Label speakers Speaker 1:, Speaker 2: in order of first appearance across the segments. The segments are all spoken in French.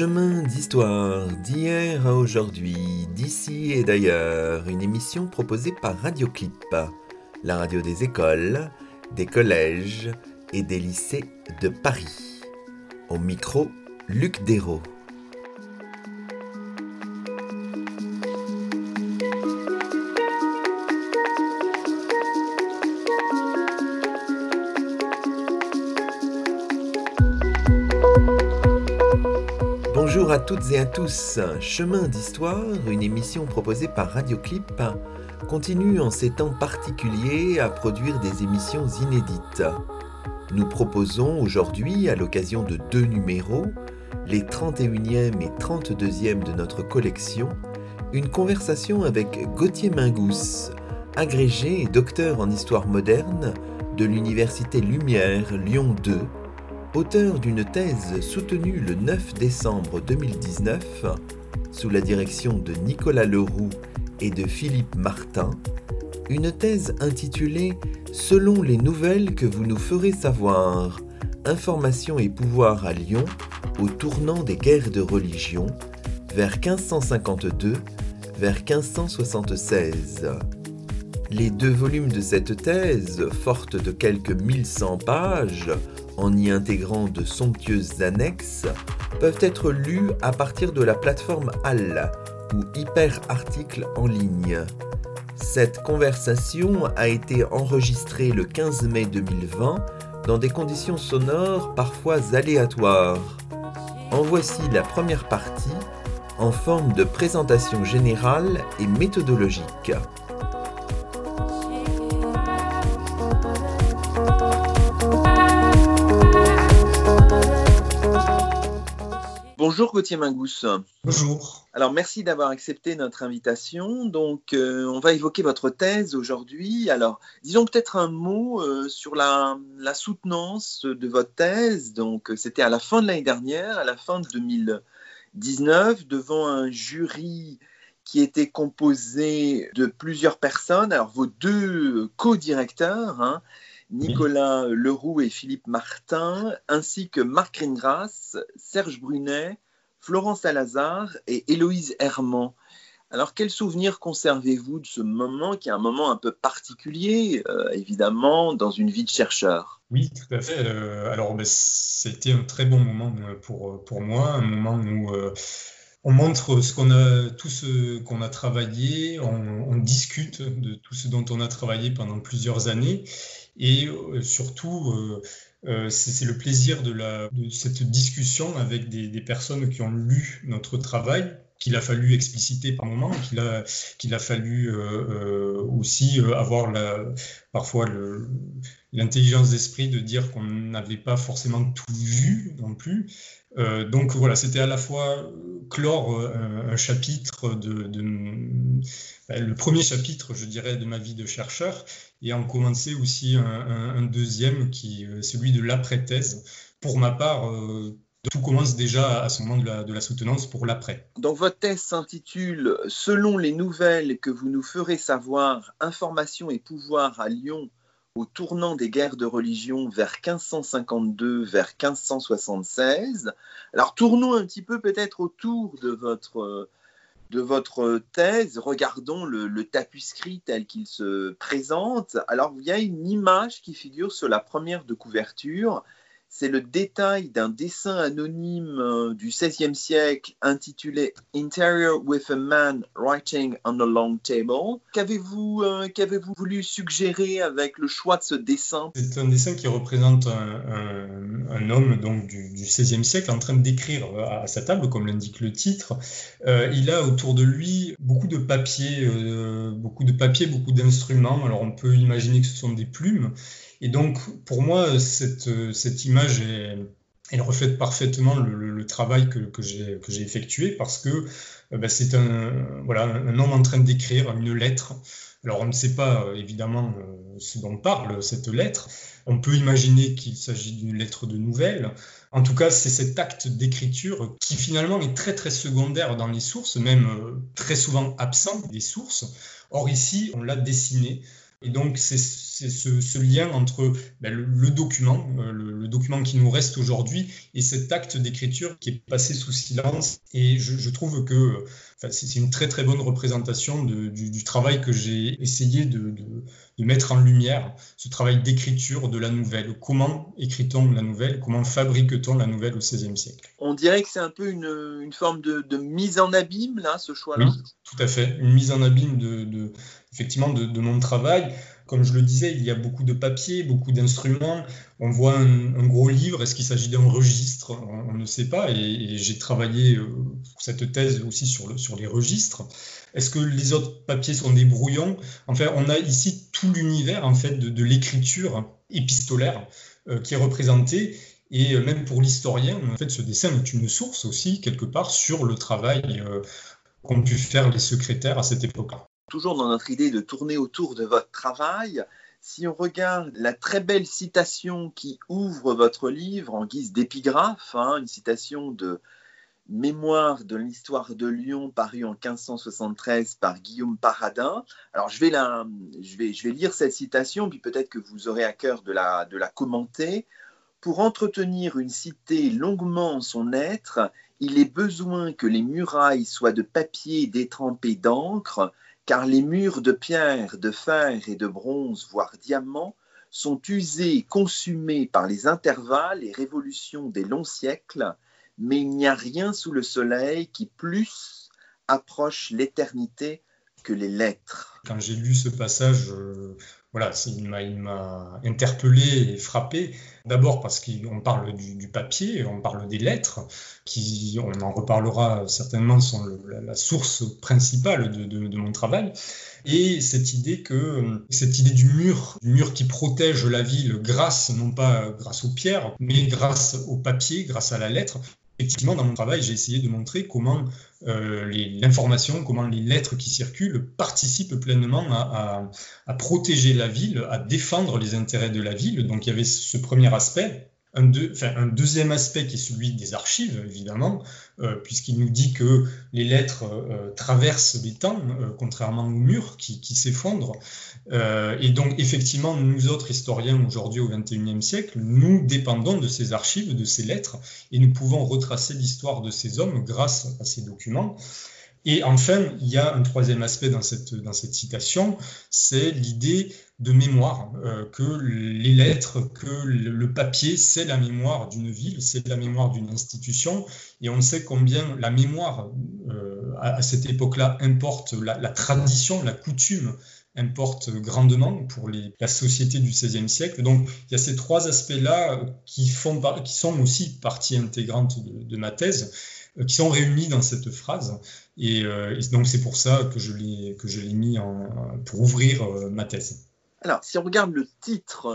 Speaker 1: Chemin d'histoire d'hier à aujourd'hui, d'ici et d'ailleurs, une émission proposée par Radioclip, la radio des écoles, des collèges et des lycées de Paris. Au micro, Luc Dérault. Toutes et à tous. Chemin d'histoire, une émission proposée par Radioclip, continue en ces temps particuliers à produire des émissions inédites. Nous proposons aujourd'hui, à l'occasion de deux numéros, les 31e et 32e de notre collection, une conversation avec Gauthier Mingous, agrégé et docteur en histoire moderne de l'Université Lumière Lyon 2 auteur d'une thèse soutenue le 9 décembre 2019 sous la direction de Nicolas Leroux et de Philippe Martin, une thèse intitulée Selon les nouvelles que vous nous ferez savoir, information et pouvoir à Lyon au tournant des guerres de religion vers 1552 vers 1576. Les deux volumes de cette thèse, forte de quelques 1100 pages, en y intégrant de somptueuses annexes, peuvent être lus à partir de la plateforme HAL ou Hyper Articles en ligne. Cette conversation a été enregistrée le 15 mai 2020 dans des conditions sonores parfois aléatoires. En voici la première partie en forme de présentation générale et méthodologique. Bonjour Gauthier Mingous.
Speaker 2: Bonjour.
Speaker 1: Alors merci d'avoir accepté notre invitation. Donc euh, on va évoquer votre thèse aujourd'hui. Alors disons peut-être un mot euh, sur la, soutenance de votre thèse. Donc c'était à la fin de l'année dernière, à la fin de 2019, devant un jury qui était composé de plusieurs personnes. Alors vos deux co-directeurs. Hein, Nicolas Leroux et Philippe Martin, ainsi que Marc Ringras, Serge Brunet, Florence Salazar et Héloïse Herman. Alors, quel souvenir conservez-vous de ce moment, qui est un moment un peu particulier, euh, évidemment, dans une vie de chercheur?
Speaker 2: Oui, tout à fait. Euh, alors, ben, c'était un très bon moment euh, pour, pour moi, un moment où on montre ce qu'on a, tout ce qu'on a travaillé, on, discute de tout ce dont on a travaillé pendant plusieurs années, et euh, surtout, euh, euh, c'est le plaisir de, cette discussion avec des, personnes qui ont lu notre travail, qu'il a fallu expliciter par moment, qu'il a, fallu aussi avoir parfois l'intelligence d'esprit de dire qu'on n'avait pas forcément tout vu non plus. Donc voilà, c'était à la fois clore un, chapitre de, le premier chapitre, je dirais, de ma vie de chercheur, et en commencer aussi un, deuxième qui est euh, celui de l'après-thèse. Pour ma part, euh, tout commence déjà à ce moment de la, de la soutenance pour l'après.
Speaker 1: Donc votre thèse s'intitule Selon les nouvelles que vous nous ferez savoir, information et pouvoir à Lyon au tournant des guerres de religion vers 1552, vers 1576. Alors tournons un petit peu peut-être autour de votre euh, de votre thèse, regardons le, tapuscrit tel qu'il se présente. Alors, il y a une image qui figure sur la première de couverture c'est le détail d'un dessin anonyme euh, du XVIe siècle intitulé Interior with a man writing on a long table. Qu'avez-vous euh, voulu suggérer avec le choix de ce dessin?
Speaker 2: C'est un dessin qui représente un, homme donc du, XVIe siècle en train d'écrire à sa table, comme l'indique le titre. Euh, il a autour de lui beaucoup de papiers, beaucoup de papiers, beaucoup d'instruments. Alors on peut imaginer que ce sont des plumes. Et donc, pour moi, cette, image, elle reflète parfaitement le, travail que, j'ai effectué parce que euh, bah, c'est un, un homme en train d'écrire une lettre. Alors, on ne sait pas euh, évidemment euh, ce dont parle cette lettre. On peut imaginer qu'il s'agit d'une lettre de nouvelle. En tout cas, c'est cet acte d'écriture qui finalement est très très secondaire dans les sources, même très souvent absent des sources. Or ici, on l'a dessiné Et donc, c'est ce, lien entre ben, le, document, euh, le, document qui nous reste aujourd'hui, et cet acte d'écriture qui est passé sous silence. Et je, trouve que c'est une très très bonne représentation du, travail que j'ai essayé de, mettre en lumière, ce travail d'écriture de la nouvelle. Comment écrit-on la nouvelle? Comment fabrique-t-on la nouvelle au XVIe siècle?
Speaker 1: On dirait que c'est un peu une, forme de, mise en abîme, là, ce choix-là. Oui,
Speaker 2: tout à fait. Une mise en abîme de effectivement de, mon travail. Comme je le disais, il y a beaucoup de papiers, beaucoup d'instruments. On voit un, gros livre. Est-ce qu'il s'agit d'un registre? On, ne sait pas. Et, j'ai travaillé euh, cette thèse aussi sur, le, sur les registres. Est-ce que les autres papiers sont des brouillons? Enfin, on a ici tout l'univers en fait de, l'écriture épistolaire euh, qui est représenté. Et euh, même pour l'historien, en fait, ce dessin est une source aussi quelque part sur le travail qu'ont pu faire les secrétaires à cette époque-là
Speaker 1: toujours dans notre idée de tourner autour de votre travail, si on regarde la très belle citation qui ouvre votre livre en guise d'épigraphe, hein, une citation de Mémoire de l'histoire de Lyon paru en 1573 par Guillaume Paradin. Alors je vais, je vais, je vais lire cette citation, puis peut-être que vous aurez à cœur de la, de la commenter. Pour entretenir une cité longuement son être, il est besoin que les murailles soient de papier détrempé d'encre, car les murs de pierre, de fer et de bronze, voire diamant, sont usés, consumés par les intervalles et révolutions des longs siècles, mais il n'y a rien sous le soleil qui plus approche l'éternité que les lettres.
Speaker 2: Quand j'ai lu ce passage, euh, voilà, il m'a interpellé et frappé. D'abord parce qu'on parle du, papier, on parle des lettres, qui, on en reparlera certainement, sont la, source principale de, mon travail. Et cette idée que cette idée du mur, du mur qui protège la ville grâce, non pas grâce aux pierres, mais grâce au papier, grâce à la lettre, effectivement, dans mon travail, j'ai essayé de montrer comment euh, l'information, comment les lettres qui circulent participent pleinement à, protéger la ville, à défendre les intérêts de la ville. Donc il y avait ce premier aspect. Un, deuxième aspect qui est celui des archives, évidemment, euh, puisqu'il nous dit que les lettres euh, traversent les temps, contrairement aux murs qui, qui s'effondrent. et donc, effectivement, nous autres historiens aujourd'hui au XXIe siècle, nous dépendons de ces archives, de ces lettres, et nous pouvons retracer l'histoire de ces hommes grâce à ces documents. Et enfin, il y a un troisième aspect dans cette, dans cette citation, c'est l'idée de mémoire, euh, que les lettres, que le, papier, c'est la mémoire d'une ville, c'est la mémoire d'une institution, et on sait combien la mémoire, euh, à, cette époque-là, importe la, tradition, la coutume importe grandement pour la société du XVIe siècle. Donc il y a ces trois aspects-là qui, sont aussi partie intégrante de, ma thèse. Euh, qui sont réunis dans cette phrase. Et, donc c'est pour ça que je l'ai mis en, pour ouvrir ma thèse.
Speaker 1: Alors, si on regarde le titre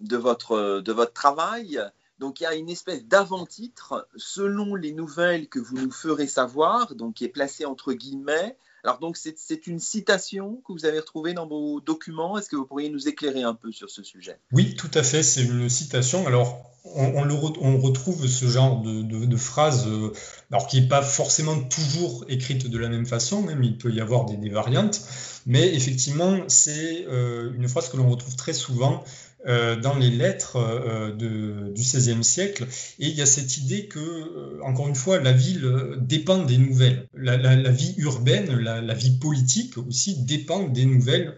Speaker 1: de votre de votre travail, donc il y a une espèce d'avant-titre selon les nouvelles que vous nous ferez savoir, donc qui est placé entre guillemets. Alors donc c'est une citation que vous avez retrouvée dans vos documents. Est-ce que vous pourriez nous éclairer un peu sur ce sujet?
Speaker 2: Oui, tout à fait. C'est une citation. Alors on, retrouve ce genre de, phrase, euh, alors qui n'est pas forcément toujours écrite de la même façon, même il peut y avoir des, variantes, mais effectivement, c'est euh, une phrase que l'on retrouve très souvent euh, dans les lettres du XVIe siècle. Et il y a cette idée que, encore une fois, la ville dépend des nouvelles. La, vie urbaine, la, vie politique aussi dépend des nouvelles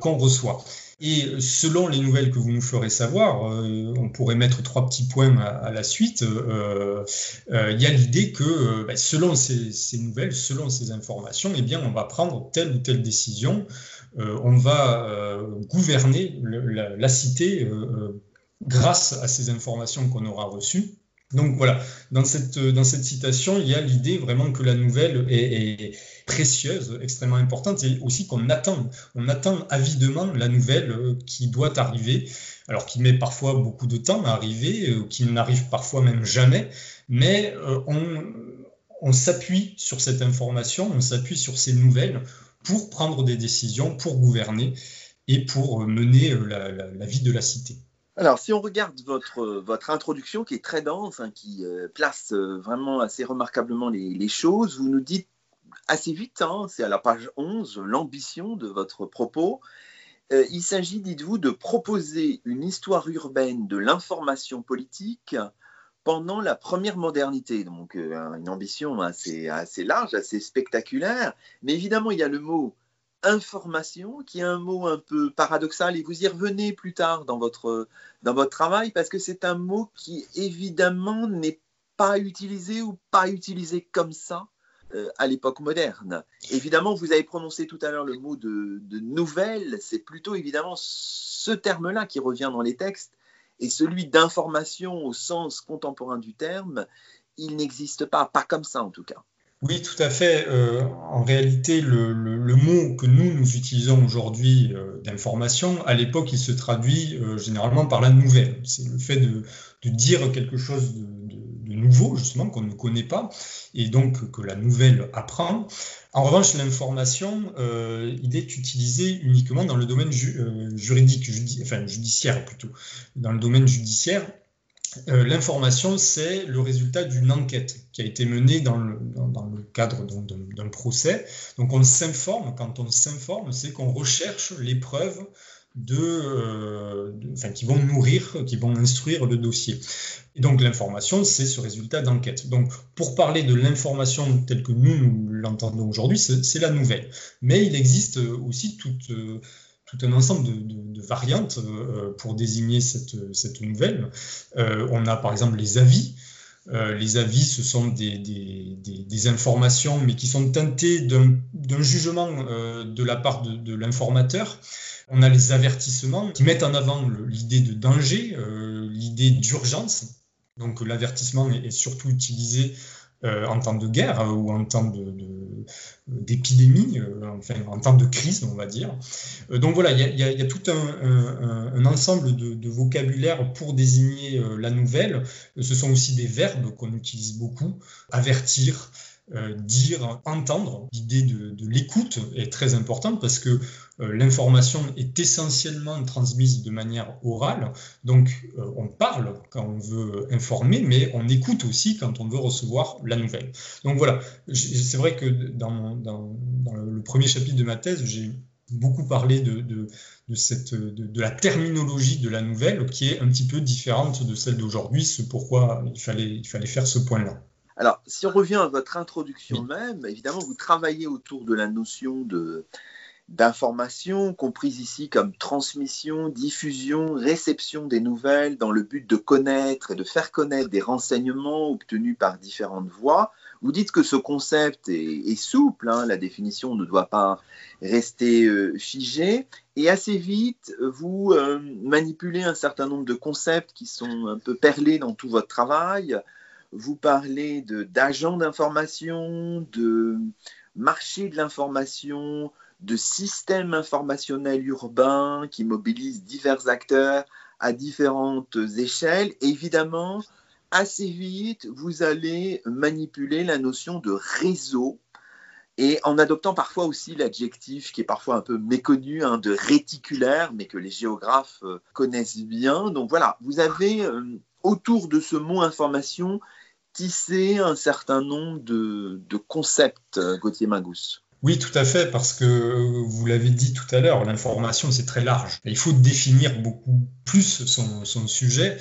Speaker 2: qu'on reçoit. Et selon les nouvelles que vous nous ferez savoir, euh, on pourrait mettre trois petits points à, la suite. Euh, euh, il y a l'idée que bah, selon ces, nouvelles, selon ces informations, eh bien, on va prendre telle ou telle décision. on va gouverner la, cité grâce à ces informations qu'on aura reçues. Donc voilà, dans cette, dans cette citation, il y a l'idée vraiment que la nouvelle est, précieuse, extrêmement importante, et aussi qu'on attend, on attend avidement la nouvelle euh, qui doit arriver, alors qui met parfois beaucoup de temps à arriver, euh, qui n'arrive parfois même jamais, mais euh, on, s'appuie sur cette information, on s'appuie sur ces nouvelles pour prendre des décisions, pour gouverner et pour mener la vie de la cité.
Speaker 1: Alors, si on regarde votre, votre introduction qui est très dense, hein, qui euh, place euh, vraiment assez remarquablement les, choses, vous nous dites assez vite, hein, c'est à la page 11, l'ambition de votre propos. Euh, il s'agit, dites-vous, de proposer une histoire urbaine de l'information politique pendant la première modernité. Donc, euh, une ambition assez large, assez spectaculaire. Mais évidemment, il y a le mot information, qui est un mot un peu paradoxal, et vous y revenez plus tard dans votre, dans votre travail, parce que c'est un mot qui, évidemment, n'est pas utilisé ou pas utilisé comme ça euh, à l'époque moderne. Évidemment, vous avez prononcé tout à l'heure le mot de, de nouvelle, c'est plutôt évidemment ce terme-là qui revient dans les textes, et celui d'information au sens contemporain du terme, il n'existe pas, pas comme ça en tout cas.
Speaker 2: Oui, tout à fait. Euh, en réalité, le, mot que nous, nous utilisons aujourd'hui euh, d'information, à l'époque, il se traduit euh, généralement par la nouvelle. C'est le fait de, dire quelque chose de, nouveau, justement, qu'on ne connaît pas, et donc que la nouvelle apprend. En revanche, l'information, il est utilisé uniquement dans le domaine juridique, enfin judiciaire plutôt, dans le domaine judiciaire, euh, l'information, c'est le résultat d'une enquête qui a été menée dans le, cadre d'un procès. Donc on s'informe, quand on s'informe, c'est qu'on recherche les preuves euh, qui vont nourrir, qui vont instruire le dossier. Et donc l'information, c'est ce résultat d'enquête. Donc pour parler de l'information telle que nous, nous l'entendons aujourd'hui, c'est la nouvelle. Mais il existe aussi toute... Euh, tout un ensemble de, variantes euh, pour désigner cette, cette nouvelle. Euh, on a par exemple les avis. Euh, les avis, ce sont des, des, informations, mais qui sont teintées d'un jugement de la part de, l'informateur. On a les avertissements qui mettent en avant l'idée de danger, l'idée d'urgence. Donc l'avertissement est, surtout utilisé euh, en temps de guerre euh, ou en temps d'épidémie, euh, enfin en temps de crise, on va dire. donc voilà, il y, a, tout un, ensemble de, vocabulaire pour désigner la nouvelle. Ce sont aussi des verbes qu'on utilise beaucoup, avertir, euh, dire, entendre. L'idée de, l'écoute est très importante parce que euh, l'information est essentiellement transmise de manière orale. Donc euh, on parle quand on veut informer, mais on écoute aussi quand on veut recevoir la nouvelle. Donc voilà, c'est vrai que dans, le premier chapitre de ma thèse, j'ai beaucoup parlé de, la terminologie de la nouvelle qui est un petit peu différente de celle d'aujourd'hui, c'est pourquoi il fallait faire ce point-là.
Speaker 1: Alors, si on revient à votre introduction même, évidemment, vous travaillez autour de la notion de, d'information, comprise ici comme transmission, diffusion, réception des nouvelles dans le but de connaître et de faire connaître des renseignements obtenus par différentes voies. Vous dites que ce concept est, souple, hein, la définition ne doit pas rester euh, figée, et assez vite, vous euh, manipulez un certain nombre de concepts qui sont un peu perlés dans tout votre travail, vous parlez d'agents d'information, de marché de l'information, de systèmes informationnels urbains qui mobilisent divers acteurs à différentes échelles. évidemment, assez vite, vous allez manipuler la notion de réseau et en adoptant parfois aussi l'adjectif qui est parfois un peu méconnu hein, de réticulaire, mais que les géographes euh, connaissent bien. Donc voilà, vous avez euh, autour de ce mot information tisser un certain nombre de, concepts, euh, Gauthier Mingous.
Speaker 2: Oui, tout à fait, parce que vous l'avez dit tout à l'heure, l'information, c'est très large. Il faut définir beaucoup plus son, sujet.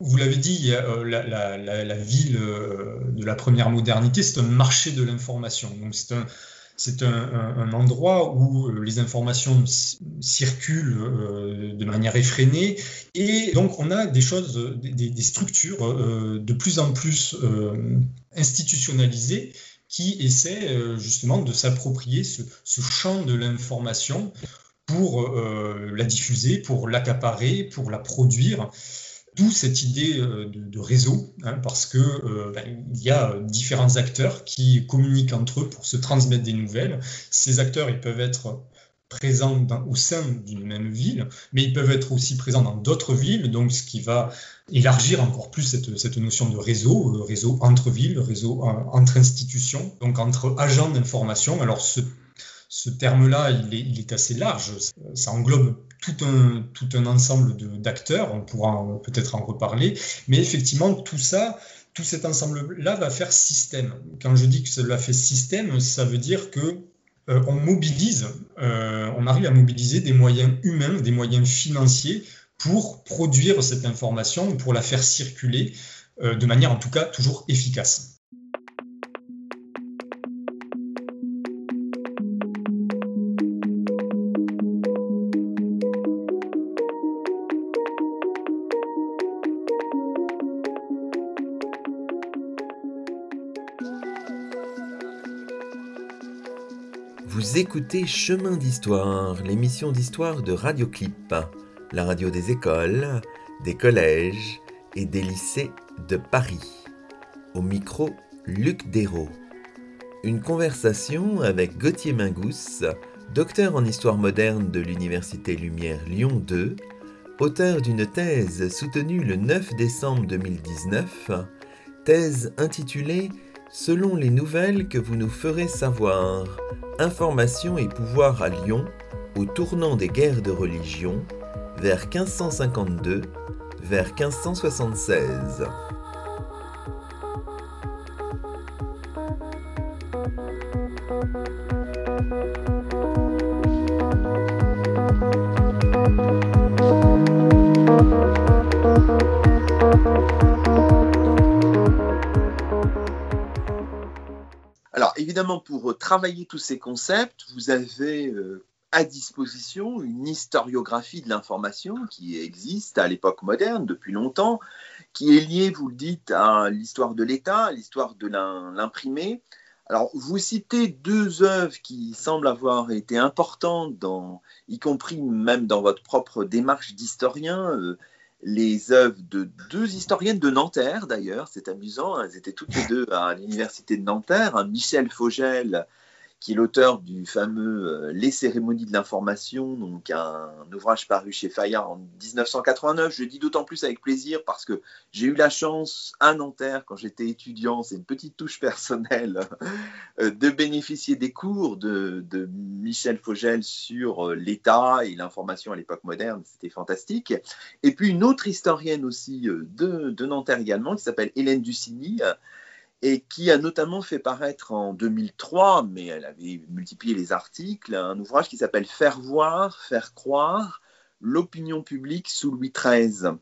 Speaker 2: Vous l'avez dit, euh, la, ville euh, de la première modernité, c'est un marché de l'information. Donc c'est un, c'est un, endroit où euh, les informations circulent euh, de manière effrénée et donc on a des choses, des, structures euh, de plus en plus institutionnalisées qui essaient justement de s'approprier ce, champ de l'information pour la diffuser, pour l'accaparer, pour la produire. D'où cette idée euh, de, réseau, hein, parce que euh, ben, il y a différents acteurs qui communiquent entre eux pour se transmettre des nouvelles. Ces acteurs, ils peuvent être présents au sein d'une même ville, mais ils peuvent être aussi présents dans d'autres villes, donc ce qui va élargir encore plus cette, notion de réseau, euh, réseau entre villes, réseau entre institutions, donc entre agents d'information. Alors ce terme-là, il est, assez large. Ça englobe tout un, tout un ensemble d'acteurs. On pourra peut-être en reparler. Mais effectivement, tout ça, tout cet ensemble-là va faire système. Quand je dis que cela fait système, ça veut dire que on mobilise, on arrive à mobiliser des moyens humains, des moyens financiers pour produire cette information, pour la faire circuler de manière en tout cas toujours efficace.
Speaker 1: Écoutez Chemin d'Histoire, l'émission d'histoire de Radioclip, la radio des écoles, des collèges et des lycées de Paris. Au micro, Luc Dérault. Une conversation avec Gauthier Mingous, docteur en histoire moderne de l'Université Lumière Lyon 2, auteur d'une thèse soutenue le 9 décembre 2019, thèse intitulée Selon les nouvelles que vous nous ferez savoir, information et pouvoir à Lyon au tournant des guerres de religion vers 1552 vers 1576. Travailler tous ces concepts, vous avez euh, à disposition une historiographie de l'information qui existe à l'époque moderne depuis longtemps, qui est liée, vous le dites, à l'histoire de l'État, à l'histoire de l'imprimé. Alors, vous citez deux œuvres qui semblent avoir été importantes, y compris même dans votre propre démarche d'historien. Euh, les œuvres de deux historiennes de Nanterre, d'ailleurs, c'est amusant, elles étaient toutes les deux à l'université de Nanterre, Michel Fogel qui est l'auteur du fameux euh, Les cérémonies de l'information, donc un, ouvrage paru chez Fayard en 1989. Je le dis d'autant plus avec plaisir parce que j'ai eu la chance à Nanterre, quand j'étais étudiant, c'est une petite touche personnelle, euh, de bénéficier des cours de, Michel Fogel sur euh, l'État et l'information à l'époque moderne. C'était fantastique. Et puis une autre historienne aussi de, de Nanterre également, qui s'appelle Hélène Ducigny et qui a notamment fait paraître en 2003, mais elle avait multiplié les articles, un ouvrage qui s'appelle Faire voir, faire croire, l'opinion publique sous Louis XIII.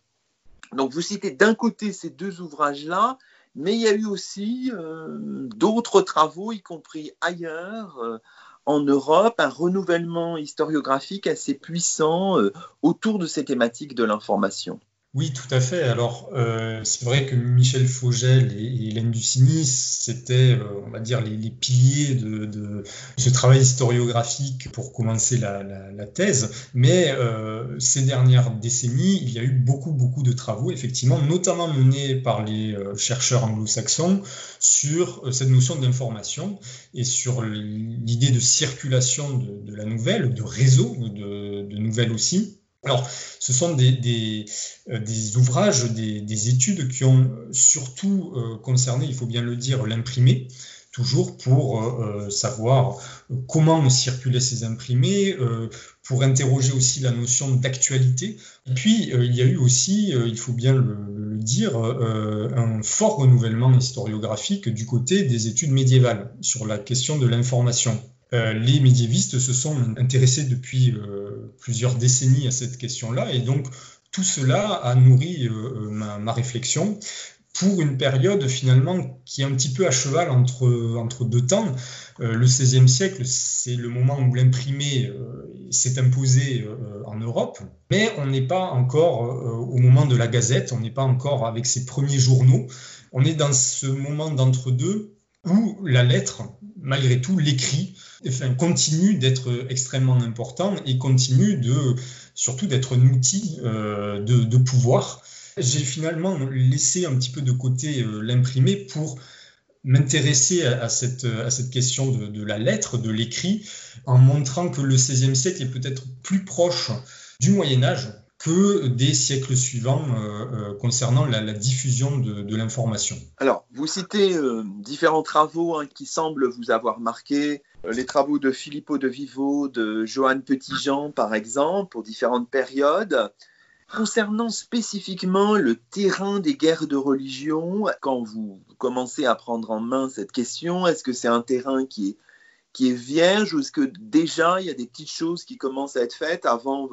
Speaker 1: Donc vous citez d'un côté ces deux ouvrages-là, mais il y a eu aussi euh, d'autres travaux, y compris ailleurs, euh, en Europe, un renouvellement historiographique assez puissant euh, autour de ces thématiques de l'information.
Speaker 2: Oui, tout à fait. Alors, euh, c'est vrai que Michel Fogel et, Hélène Ducigny, c'était, euh, on va dire, les, piliers de, ce travail historiographique pour commencer la, thèse. Mais euh, ces dernières décennies, il y a eu beaucoup, beaucoup de travaux, effectivement, notamment menés par les chercheurs anglo-saxons sur cette notion d'information et sur l'idée de circulation de, la nouvelle, de réseau de nouvelles aussi. Alors, ce sont des, euh, ouvrages, des, études qui ont surtout euh, concerné, il faut bien le dire, l'imprimé, toujours pour euh, savoir comment circulaient ces imprimés, pour interroger aussi la notion d'actualité. Puis, il y a eu aussi, il faut bien le dire, un fort renouvellement historiographique du côté des études médiévales sur la question de l'information. Euh, les médiévistes se sont intéressés depuis euh, plusieurs décennies à cette question-là, et donc tout cela a nourri euh, ma, réflexion pour une période finalement qui est un petit peu à cheval entre, entre deux temps. le XVIe siècle, c'est le moment où l'imprimé s'est imposé en Europe, mais on n'est pas encore au moment de la Gazette, on n'est pas encore avec ses premiers journaux, on est dans ce moment d'entre-deux où la lettre, malgré tout, l'écrit, continue d'être extrêmement important et continue de, surtout d'être un outil euh, de, pouvoir. J'ai finalement laissé un petit peu de côté euh, l'imprimé pour m'intéresser à, cette, à cette question de, de la lettre, de l'écrit, en montrant que le XVIe siècle est peut-être plus proche du Moyen Âge que des siècles suivants euh, euh, concernant la, diffusion de, l'information.
Speaker 1: Alors, vous citez euh, différents travaux hein, qui semblent vous avoir marqué, les travaux de Filippo de Vivo, de Johann Petitjean, par exemple, pour différentes périodes. Concernant spécifiquement le terrain des guerres de religion, quand vous commencez à prendre en main cette question, est-ce que c'est un terrain qui est vierge ou est-ce que déjà il y a des petites choses qui commencent à être faites avant,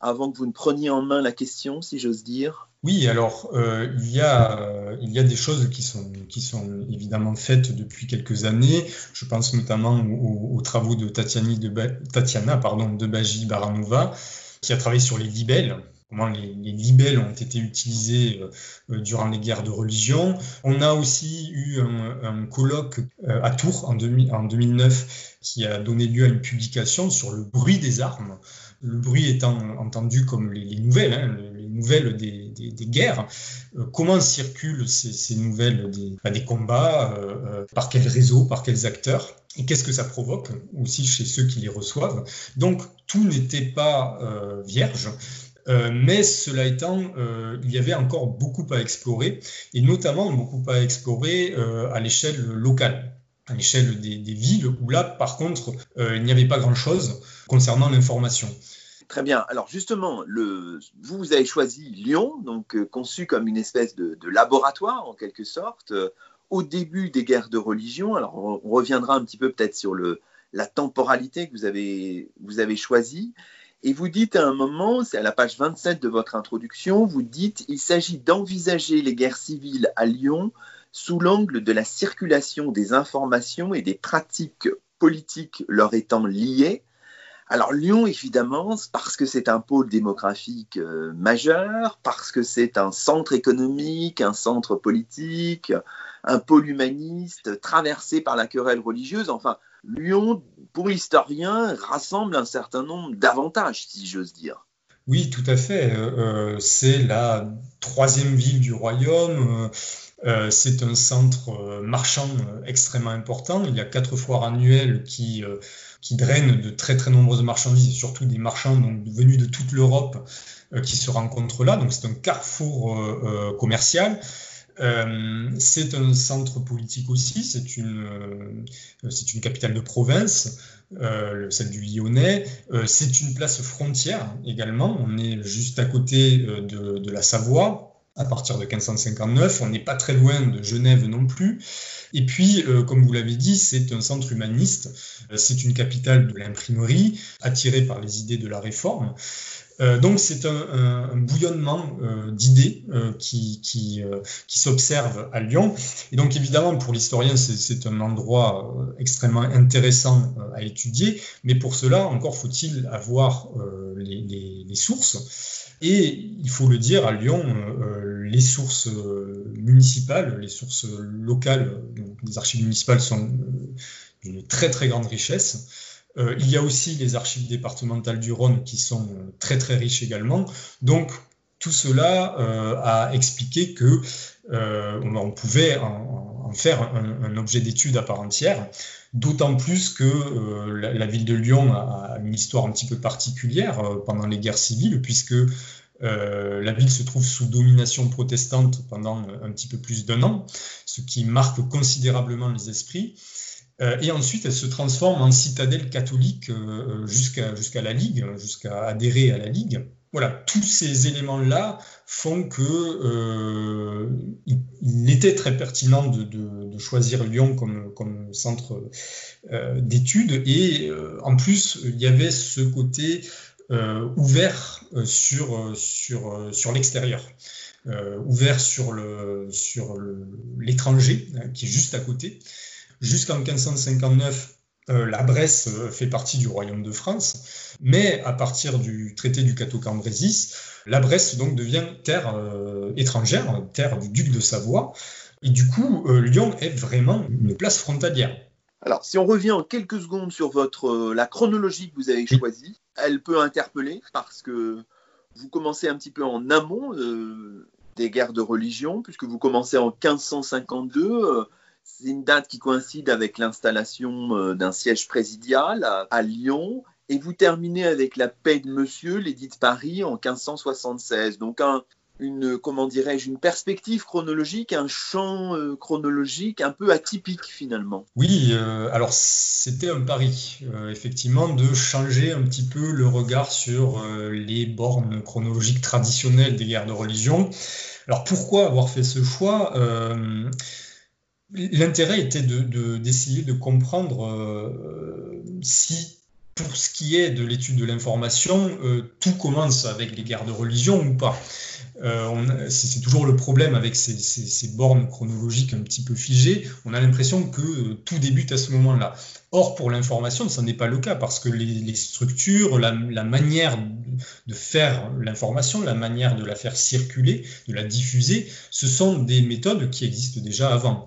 Speaker 1: avant que vous ne preniez en main la question, si j'ose dire
Speaker 2: oui, alors euh, il, y a, euh, il y a des choses qui sont, qui sont évidemment faites depuis quelques années. Je pense notamment aux, travaux de, Tatiani de Tatiana pardon, de Baji Baranova, qui a travaillé sur les libelles, comment les, libelles ont été utilisées euh, durant les guerres de religion. On a aussi eu un, colloque à Tours en 2009 qui a donné lieu à une publication sur le bruit des armes le bruit étant entendu comme les, nouvelles, hein, les nouvelles des, guerres, euh, comment circulent ces, nouvelles des, bah, combats, euh, euh, par quels réseaux, par quels acteurs, et qu'est-ce que ça provoque aussi chez ceux qui les reçoivent? Donc tout n'était pas vierge. mais cela étant, il y avait encore beaucoup à explorer, et notamment beaucoup à explorer à l'échelle locale à l'échelle des, villes, où là, par contre, il n'y avait pas grand-chose concernant l'information.
Speaker 1: Très bien. Alors justement, vous, avez choisi Lyon, donc euh, conçu comme une espèce de, laboratoire en quelque sorte, euh, au début des guerres de religion. Alors on, reviendra un petit peu peut-être sur la temporalité que vous avez, vous avez choisie. Et vous dites à un moment, c'est à la page 27 de votre introduction, vous dites il s'agit d'envisager les guerres civiles à Lyon sous l'angle de la circulation des informations et des pratiques politiques leur étant liées alors Lyon, évidemment, parce que c'est un pôle démographique euh, majeur, parce que c'est un centre économique, un centre politique, un pôle humaniste traversé par la querelle religieuse. Enfin, Lyon, pour l'historien, rassemble un certain nombre d'avantages, si j'ose dire.
Speaker 2: Oui, tout à fait. Euh, euh, c'est la troisième ville du royaume. c'est un centre marchand extrêmement important. Il y a quatre foires annuelles qui qui drainent de très très nombreuses marchandises et surtout des marchands venus de toute l'Europe euh, qui se rencontrent là. Donc c'est un carrefour euh, euh, commercial. c'est un centre politique aussi, c'est une, c'est une capitale de province, celle du Lyonnais. c'est une place frontière également, on est juste à côté de, de la Savoie, à partir de 1559. On n'est pas très loin de Genève non plus. Et puis, euh, comme vous l'avez dit, c'est un centre humaniste. Euh, c'est une capitale de l'imprimerie, attirée par les idées de la réforme. Euh, donc c'est un, bouillonnement d'idées qui, qui, qui s'observe à Lyon. Et donc évidemment, pour l'historien, c'est un endroit extrêmement intéressant à étudier, mais pour cela, encore faut-il avoir les, sources. Et il faut le dire, à Lyon, les sources euh, municipales, les sources locales, donc les archives municipales sont euh, d'une très très grande richesse. il y a aussi les archives départementales du Rhône qui sont très très riches également. Donc tout cela a expliqué que on pouvait en, faire un objet d'étude à part entière. D'autant plus que euh, la, ville de Lyon a, une histoire un petit peu particulière euh, pendant les guerres civiles, puisque euh, la ville se trouve sous domination protestante pendant un petit peu plus d'un an, ce qui marque considérablement les esprits. et ensuite, elle se transforme en citadelle catholique jusqu'à la Ligue, jusqu'à adhérer à la Ligue voilà, tous ces éléments-là font que euh, il, était très pertinent de, choisir Lyon comme, centre euh, d'études et euh, en plus il y avait ce côté ouvert sur, sur, sur l'extérieur. ouvert sur le sur l'étranger qui est juste à côté jusqu'en 1559 euh, la Bresse euh, fait partie du royaume de France, mais à partir du traité du Cateau-Cambrésis, la Bresse devient terre euh, étrangère, terre du duc de Savoie, et du coup Lyon est vraiment une place frontalière.
Speaker 1: Alors, si on revient en quelques secondes sur votre la chronologie que vous avez choisie, elle peut interpeller parce que vous commencez un petit peu en amont des guerres de religion, puisque vous commencez en 1552 c'est une date qui coïncide avec l'installation euh, d'un siège présidial à, Lyon. Et vous terminez avec la paix de Monsieur, l'édit de Paris, en 1576. Donc une, comment dirais-je, une perspective chronologique, un champ euh, chronologique un peu atypique finalement.
Speaker 2: Oui, euh, alors c'était un pari, effectivement, de changer un petit peu le regard sur les bornes chronologiques traditionnelles des guerres de religion. Alors pourquoi avoir fait ce choix l'intérêt était d'essayer de, comprendre euh, si, pour ce qui est de l'étude de l'information, euh, tout commence avec les guerres de religion ou pas. Euh, c'est toujours le problème avec ces, bornes chronologiques un petit peu figées. On a l'impression que tout débute à ce moment-là. Or, pour l'information, ce n'est pas le cas parce que les, structures, la, manière de faire l'information, la manière de la faire circuler, de la diffuser, ce sont des méthodes qui existent déjà avant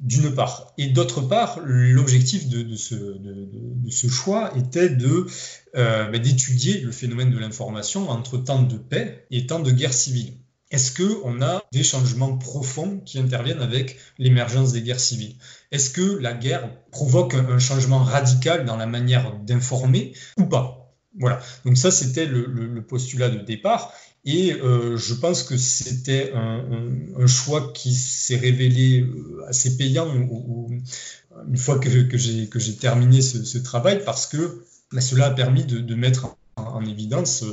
Speaker 2: d'une part. Et d'autre part, l'objectif de, ce, choix était euh, ben, d'étudier le phénomène de l'information entre temps de paix et temps de guerre civile. Est-ce qu'on a des changements profonds qui interviennent avec l'émergence des guerres civiles? Est-ce que la guerre provoque un changement radical dans la manière d'informer ou pas? Voilà, donc ça c'était le, postulat de départ. Et euh, je pense que c'était un, choix qui s'est révélé euh, assez payant une fois que, j'ai terminé ce, travail parce que bah, cela a permis de, mettre en, évidence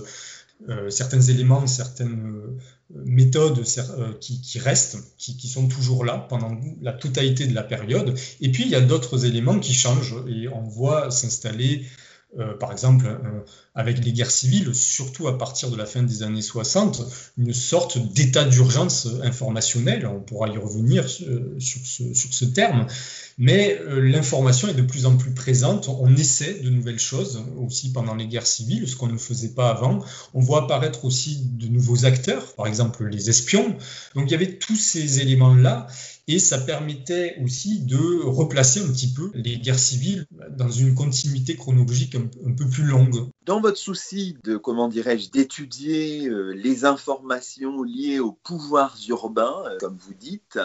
Speaker 2: euh, certains éléments, certaines méthodes qui, restent, qui, qui, sont toujours là pendant la totalité de la période. Et puis il y a d'autres éléments qui changent et on voit s'installer euh, par exemple, euh, avec les guerres civiles, surtout à partir de la fin des années 60, une sorte d'état d'urgence informationnel. On pourra y revenir euh, sur ce, sur ce terme. Mais l'information est de plus en plus présente. On essaie de nouvelles choses aussi pendant les guerres civiles, ce qu'on ne faisait pas avant. On voit apparaître aussi de nouveaux acteurs, par exemple les espions. Donc il y avait tous ces éléments-là et ça permettait aussi de replacer un petit peu les guerres civiles dans une continuité chronologique un, peu plus longue.
Speaker 1: Dans votre souci de, comment dirais-je, d'étudier euh, les informations liées aux pouvoirs urbains, euh, comme vous dites,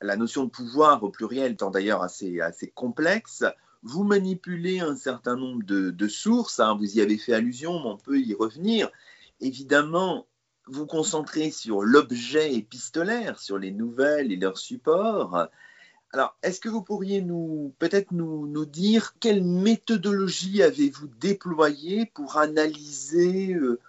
Speaker 1: la notion de pouvoir au pluriel étant d'ailleurs assez, complexe, vous manipulez un certain nombre de, sources, hein, vous y avez fait allusion, mais on peut y revenir. Évidemment, vous concentrer sur l'objet épistolaire, sur les nouvelles et leurs supports. Alors, est-ce que vous pourriez nous peut-être nous, nous, dire quelle méthodologie avez-vous déployée pour analyser euh,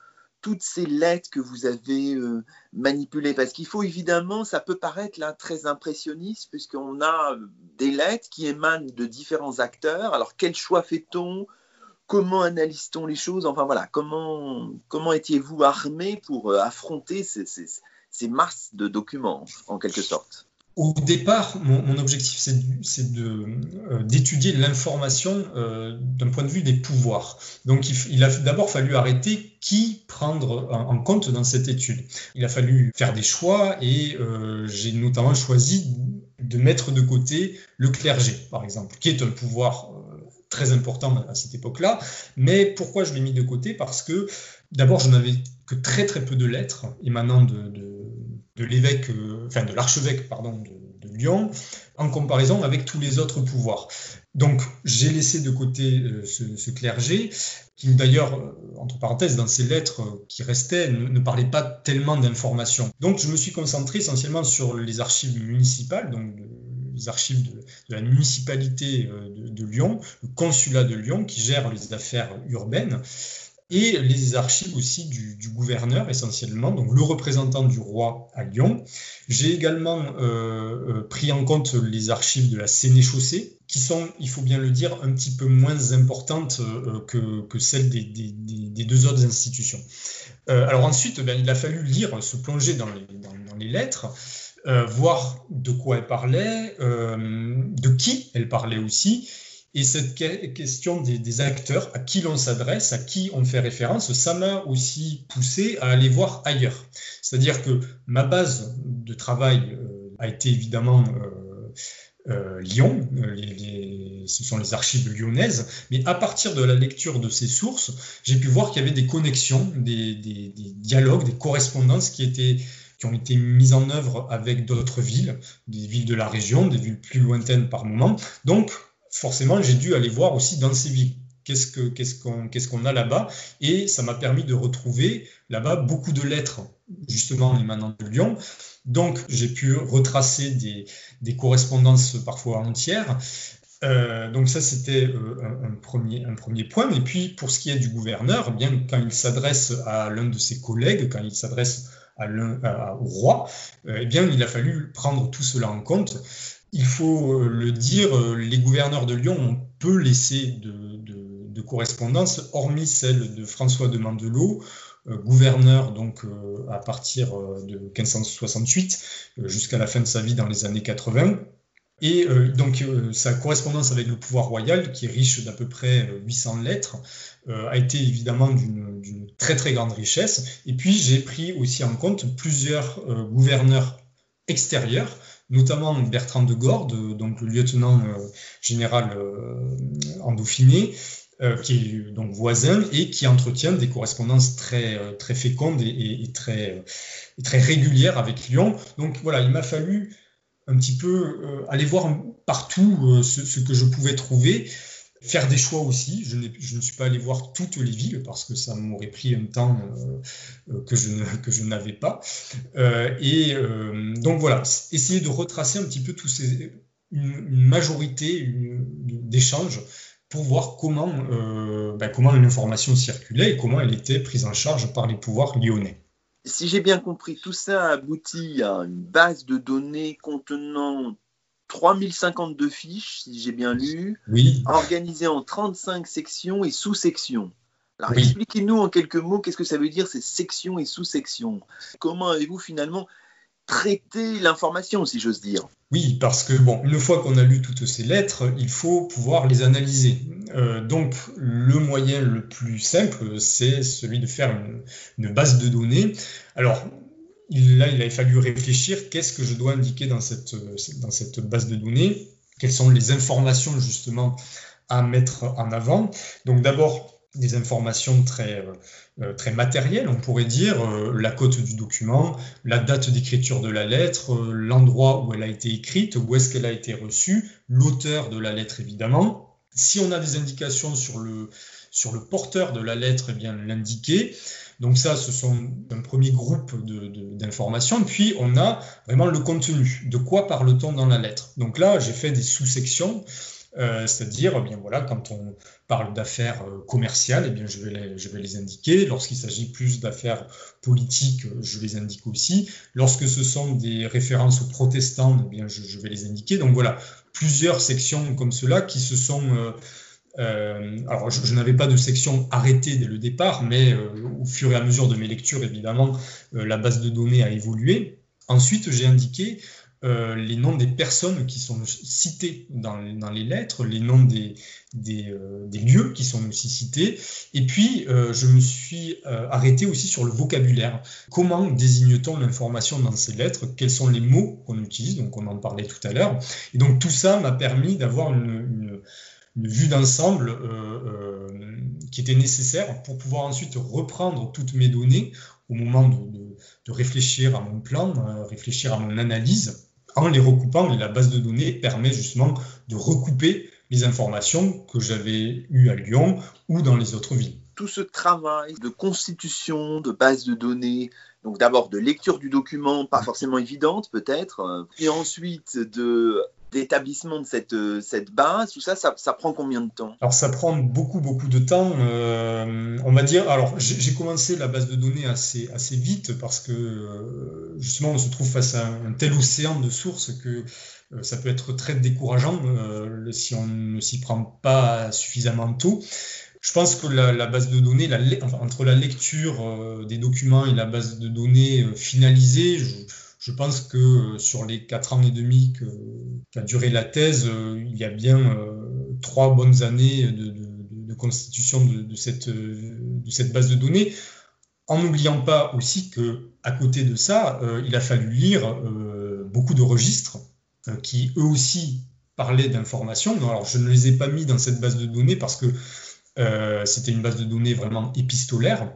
Speaker 1: toutes ces lettres que vous avez euh, manipulées? Parce qu'il faut évidemment, ça peut paraître très impressionniste, puisqu'on a des lettres qui émanent de différents acteurs. Alors, quel choix fait-on comment analyse-t-on les choses? Enfin voilà, comment, comment étiez-vous armé pour euh, affronter ces, masses de documents, en quelque sorte?
Speaker 2: Au départ, mon, objectif, c'est euh, d'étudier l'information euh, d'un point de vue des pouvoirs. Donc, il, a d'abord fallu arrêter qui prendre en, compte dans cette étude. Il a fallu faire des choix et j'ai notamment choisi de mettre de côté le clergé, par exemple, qui est un pouvoir très important à cette époque-là. Mais pourquoi je l'ai mis de côté? Parce que d'abord, je n'avais que très très peu de lettres émanant de, l'évêque, euh, enfin de l'archevêque, pardon, de, Lyon, en comparaison avec tous les autres pouvoirs. Donc, j'ai laissé de côté euh, ce, clergé, qui d'ailleurs, euh, entre parenthèses, dans ses lettres qui restaient, ne, parlait pas tellement d'informations. Donc, je me suis concentré essentiellement sur les archives municipales, donc les archives de, la municipalité euh, de, Lyon, le consulat de Lyon qui gère les affaires urbaines, et les archives aussi du, gouverneur essentiellement, donc le représentant du roi à Lyon. J'ai également euh, euh, pris en compte les archives de la Sénéchaussée, qui sont, il faut bien le dire, un petit peu moins importantes que, celles des, deux autres institutions. alors ensuite, ben, il a fallu lire, se plonger dans les lettres. Euh, voir de quoi elle parlait, euh, de qui elle parlait aussi. Et cette question des, acteurs, à qui l'on s'adresse, à qui on fait référence, ça m'a aussi poussé à aller voir ailleurs. C'est-à-dire que ma base de travail euh, a été évidemment Lyon, ce sont les archives lyonnaises, mais à partir de la lecture de ces sources, j'ai pu voir qu'il y avait des connexions, des, des, dialogues, des correspondances qui étaient ont été mises en œuvre avec d'autres villes, des villes de la région, des villes plus lointaines par moment. Donc, forcément, j'ai dû aller voir aussi dans ces villes. Qu'est-ce qu'on a là-bas? Et ça m'a permis de retrouver là-bas beaucoup de lettres, justement émanant de Lyon. Donc, j'ai pu retracer des, correspondances parfois entières. Euh, donc ça, c'était euh, un, premier, un premier point. Et puis, pour ce qui est du gouverneur, eh bien quand il s'adresse à l'un de ses collègues, quand il s'adresse au roi, euh, eh il a fallu prendre tout cela en compte il faut le dire, les gouverneurs de Lyon ont peu laissé de, correspondance, hormis celle de François de Mandelot, gouverneur donc à partir de 1568 jusqu'à la fin de sa vie dans les années 80. Et euh, donc euh, sa correspondance avec le pouvoir royal, qui est riche d'à peu près 800 euh, lettres, a été évidemment d'une très très grande richesse. Et puis j'ai pris aussi en compte plusieurs gouverneurs extérieurs, notamment Bertrand de Gordes, donc le lieutenant général en Dauphiné, qui est donc voisin et qui entretient des correspondances très, très fécondes et, très, très régulières avec Lyon. Donc voilà, il m'a fallu un petit peu euh, aller voir partout euh, ce, que je pouvais trouver, faire des choix aussi. Je, ne suis pas allé voir toutes les villes parce que ça m'aurait pris un temps euh, que je, que je n'avais pas. et donc voilà, essayer de retracer un petit peu tous une, majorité d'échanges pour voir comment, ben, comment l'information circulait et comment elle était prise en charge par les pouvoirs lyonnais
Speaker 1: si j'ai bien compris, tout ça aboutit à une base de données contenant 3052 fiches, si j'ai bien lu, organisées en 35 sections et sous-sections. Alors expliquez-nous en quelques mots qu'est-ce que ça veut dire ces sections et sous-sections? Comment avez-vous finalement traité l'information, si j'ose dire?
Speaker 2: Oui, parce que bon, une fois qu'on a lu toutes ces lettres, il faut pouvoir les analyser. Euh, donc, le moyen le plus simple, c'est celui de faire une, base de données. Alors, là, il a fallu réfléchir qu'est-ce que je dois indiquer dans cette, dans cette base de données, quelles sont les informations justement à mettre en avant? Donc, d'abord, des informations très, euh, euh, matérielles, on pourrait dire, euh, la cote du document, la date d'écriture de la lettre, l'endroit où elle a été écrite, où est-ce qu'elle a été reçue, l'auteur de la lettre évidemment. Si on a des indications sur le, sur le porteur de la lettre, eh bien l'indiquer. Donc ça, ce sont un premier groupe d'informations. Puis on a vraiment le contenu. De quoi parle-t-on dans la lettre? Donc là, j'ai fait des sous-sections. Euh, c'est-à-dire, eh bien voilà, quand on parle d'affaires euh, commerciales, eh bien je vais les, indiquer. Lorsqu'il s'agit plus d'affaires politiques, je les indique aussi. Lorsque ce sont des références aux protestants, eh bien je, vais les indiquer. Donc voilà, plusieurs sections comme cela qui se sont euh, alors, je, n'avais pas de section arrêtée dès le départ, mais au fur et à mesure de mes lectures, évidemment, la base de données a évolué. Ensuite, j'ai indiqué euh, les noms des personnes qui sont citées dans, les lettres, les noms des, euh, lieux qui sont aussi cités. Et puis, euh, je me suis arrêté aussi sur le vocabulaire. Comment désigne-t-on l'information dans ces lettres? Quels sont les mots qu'on utilise? Donc, on en parlait tout à l'heure. Et donc, tout ça m'a permis d'avoir une, vue d'ensemble qui était nécessaire pour pouvoir ensuite reprendre toutes mes données au moment de, de réfléchir à mon plan, réfléchir à mon analyse en les recoupant, et la base de données permet justement de recouper les informations que j'avais eues à Lyon ou dans les autres villes.
Speaker 1: Tout ce travail de constitution de base de données, donc d'abord de lecture du document, pas forcément évidente peut-être, et ensuite de d'établissement de cette, euh, base, tout ça, ça, prend combien de temps?
Speaker 2: Alors ça prend beaucoup, beaucoup de temps. Euh, on va dire, alors j'ai commencé la base de données assez, assez vite parce que euh, justement on se trouve face à un, tel océan de sources que ça peut être très décourageant si on ne s'y prend pas suffisamment tôt. Je pense que la, base de données, entre la lecture des documents et la base de données finalisée, je, je pense que euh, sur les quatre ans et demi qu'a duré la thèse, euh, il y a bien euh, trois bonnes années de, constitution de, cette, base de données. En n'oubliant pas aussi que à côté de ça, il a fallu lire beaucoup de registres qui eux aussi parlaient d'informations. Alors je ne les ai pas mis dans cette base de données parce que c'était une base de données vraiment épistolaire.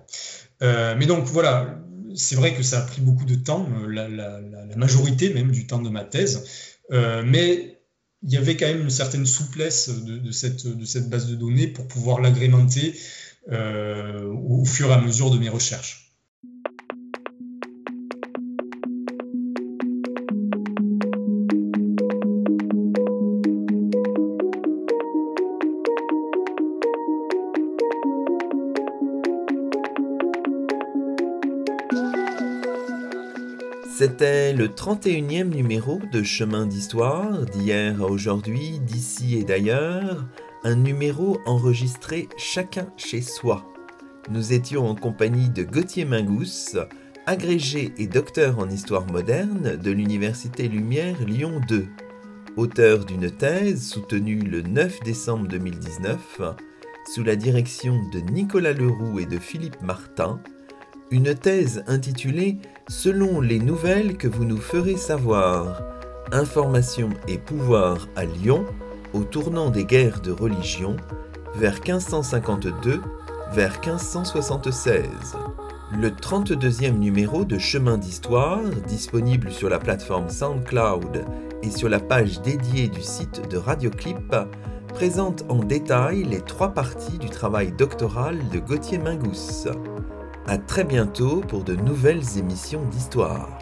Speaker 2: mais donc voilà, c'est vrai que ça a pris beaucoup de temps, euh, la, majorité même du temps de ma thèse, euh, mais il y avait quand même une certaine souplesse de, cette, base de données pour pouvoir l'agrémenter euh, au fur et à mesure de mes recherches.
Speaker 1: C'était le 31e numéro de Chemin d'Histoire, d'hier à aujourd'hui, d'ici et d'ailleurs, un numéro enregistré chacun chez soi. Nous étions en compagnie de Gauthier Mingous, agrégé et docteur en histoire moderne de l'Université Lumière Lyon 2, auteur d'une thèse soutenue le 9 décembre 2019 sous la direction de Nicolas Leroux et de Philippe Martin, une thèse intitulée Selon les nouvelles que vous nous ferez savoir, information et pouvoir à Lyon au tournant des guerres de religion vers 1552 vers 1576. Le 32e numéro de Chemin d'Histoire, disponible sur la plateforme SoundCloud et sur la page dédiée du site de Radioclip, présente en détail les trois parties du travail doctoral de Gauthier Mingous. A très bientôt pour de nouvelles émissions d'histoire.